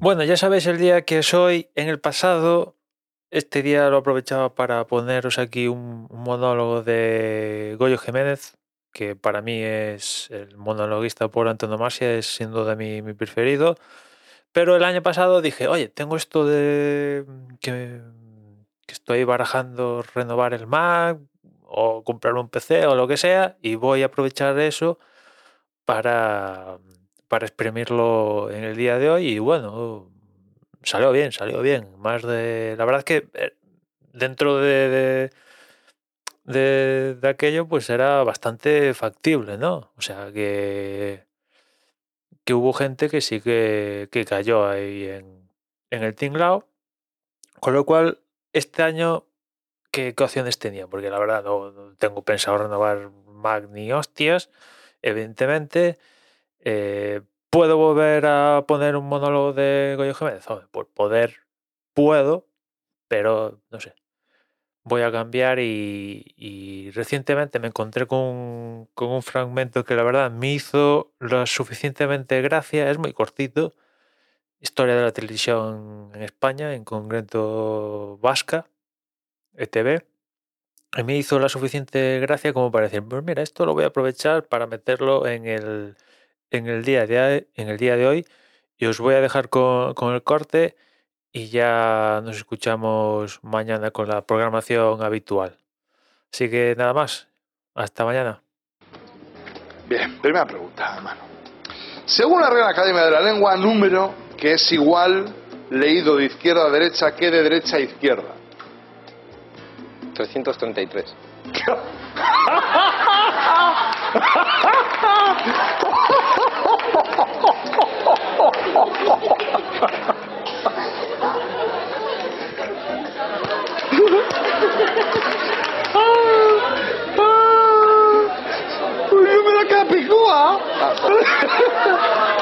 Bueno, ya sabéis el día que soy. En el pasado, este día lo aprovechaba para poneros aquí un, monólogo de Goyo Jiménez, que para mí es el monologuista por antonomasia, es sin duda mi, mi preferido. Pero el año pasado dije, oye, tengo esto de que, que estoy barajando renovar el Mac o comprar un PC o lo que sea, y voy a aprovechar eso para, para exprimirlo en el día de hoy. Y bueno, salió bien, salió bien. Más de. La verdad es que eh, dentro de, de, de- de aquello, pues era bastante factible, ¿no? O sea que, que hubo gente que sí que, que cayó ahí en, en el tinglao. Con lo cual, este año, ¿qué, opciones tenía? Porque la verdad no, no tengo pensado renovar Mac ni hostias, evidentemente. Eh, ¿Puedo volver a poner un monólogo de Goyo Jiménez? Por poder, puedo, pero no sé. Voy a cambiar y, y recientemente me encontré con, con un fragmento que la verdad me hizo lo suficientemente gracia, es muy cortito. Historia de la televisión en España, en concreto vasca, ETV. Y me hizo la suficiente gracia como para decir, pues mira, esto lo voy a aprovechar para meterlo en el, en el, día, de, en el día de hoy. Y os voy a dejar con, con el corte y ya nos escuchamos mañana con la programación habitual. Así que nada más. Hasta mañana. Bien, primera pregunta, hermano. Según la Real Academia de la Lengua, número que es igual leído de izquierda a derecha que de derecha a izquierda. 333. 啊。